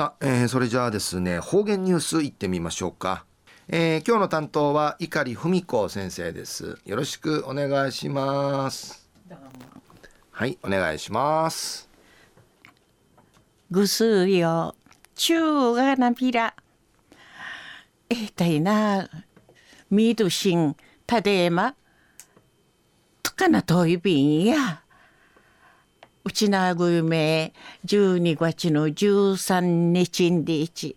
さあ、えー、それじゃあですね方言ニュースいってみましょうか、えー、今日の担当は碇文子先生です。よろしくお願いします。はいお願いします。ぐすよ中がなびら。えー、たいなみどしんたでまとかなといびんや。うちなぐゆめ12月の13日でち。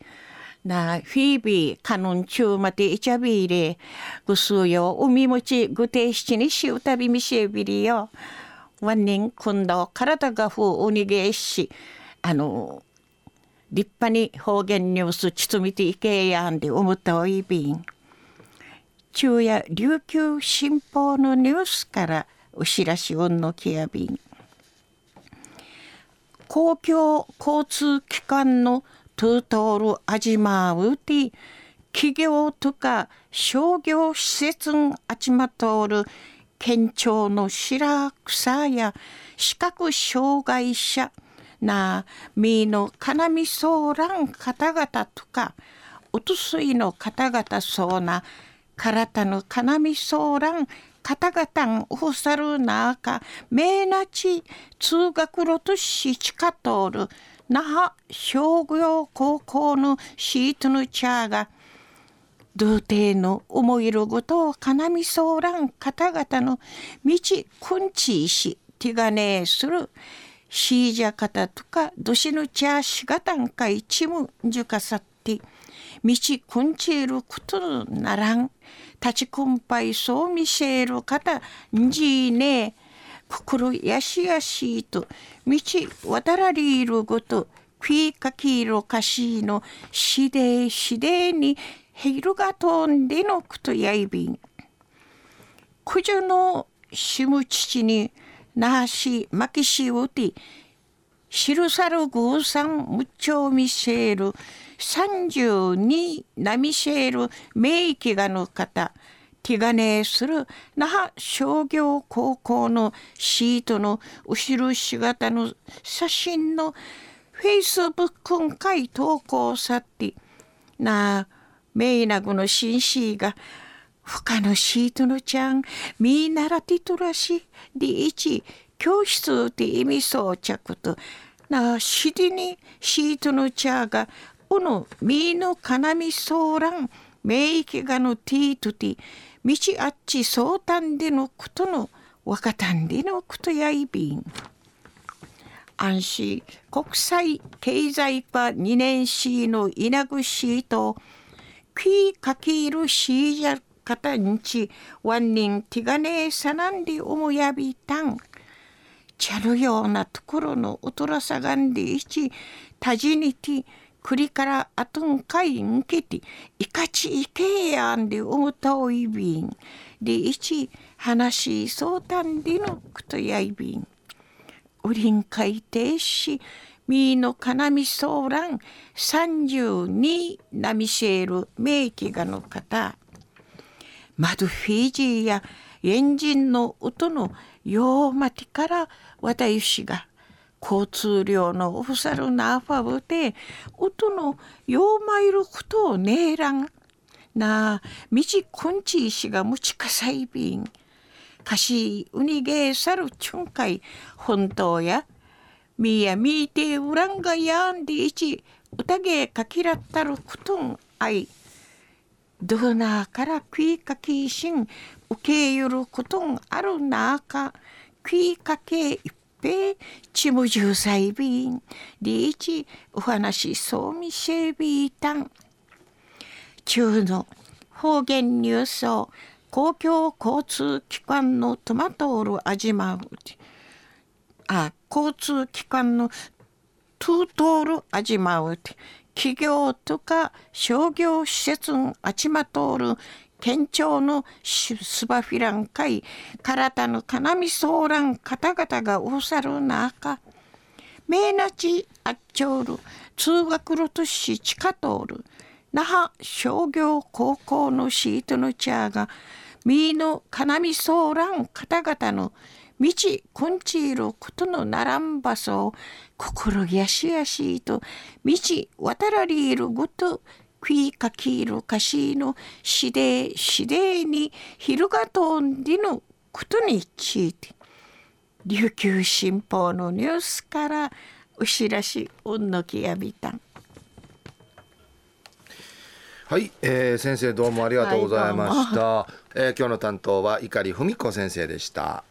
なフィービーカノンチューマテイチャビーレぐすうよ海もちぐてしちにしうたびみしえびりよ。ワンニンくんど体がふうにげしあの立派に方言ニュースちつみていけやんで思ったおいびん。昼夜琉球新報のニュースからお知らしをのきやびん。公共交通機関のトゥートールアジマウティ企業とか商業施設んあちまとる県庁の白草や視覚障害者なみのかなみそうらん方々とかおとすいの方々そうな体のかなみそうらん方々おさるなかめいなち通学路としちかとおる那覇商業高校のシートのチャーが童貞の思いることをかなみそうらん方々の道くんちいし手がねえするシージャ方とかどしのチャーしがたんかいちむじゅかさって。道くんちいることならん立ちくんぱいそう見せる方んじいね心やしやしと道渡らりるごとクイカキーロカシーのしでしでにヘイルが飛んでのくとやいびん。九十のしむ父になしまきしうて知さるぐうさんむっちょみせる。32なみせる名域がの方。気兼ねする那覇商業高校のシートの後ろ姿の写真のフェイスブックんかい投稿さって。なあメイナグの紳士が他のシートのちゃん。みんならティトラシで一教室って意味装着となしりにシートのちゃがこのみのかなみそうらん名域がのティートティ道あっちそうたんでのことの若たんでのことやいびん。安心国際経済科2年しの稲ぐしときかけるしじゃかたんちわんにんてがねえさなんでおもやびたん。ちゃるようなところのおとらさがんでいちたじにて栗からあとんかいんけていかちいけやんでおむたおいびん。でいち話そうたんでのくとやいびん。うりんかいてしみのかなみそうらん32なみせる名機がの方。マドフィジーやエンジンの音のようまてから私が交通量のオフサルナーファブで音のようまいることをねえらんなあみちこんちいしがむちかさいびんかしうにげえさるちゅんかい本当やみやみいてうらんがやんでいちうたげえかきらったることんあいどうなからくいかきしん受けゆることんあるなかくいかけいっぺちむじゅうさいびん。りいちお話そうみせびいたん。中の方言ニュースを公共交通機関のトマトール味まうあ交通機関のトゥートール味まうて企業とか商業施設のあちまとおる県庁のスバフィラン会体のかなみそうらん方々がおさる中名なちあっちょうる通学路とし地下通る。那覇商業高校のシートのチャーがみのかなみそうらん方々の道こんちいることのならんばそ心やしやしと道渡らりいるごとクイカキールカシーのしでしでに昼がとんでのことについて琉球新報のニュースからお知らしうんのきやびたんはい、えー、先生どうもありがとうございました、はい、えー、今日の担当は碇文子先生でした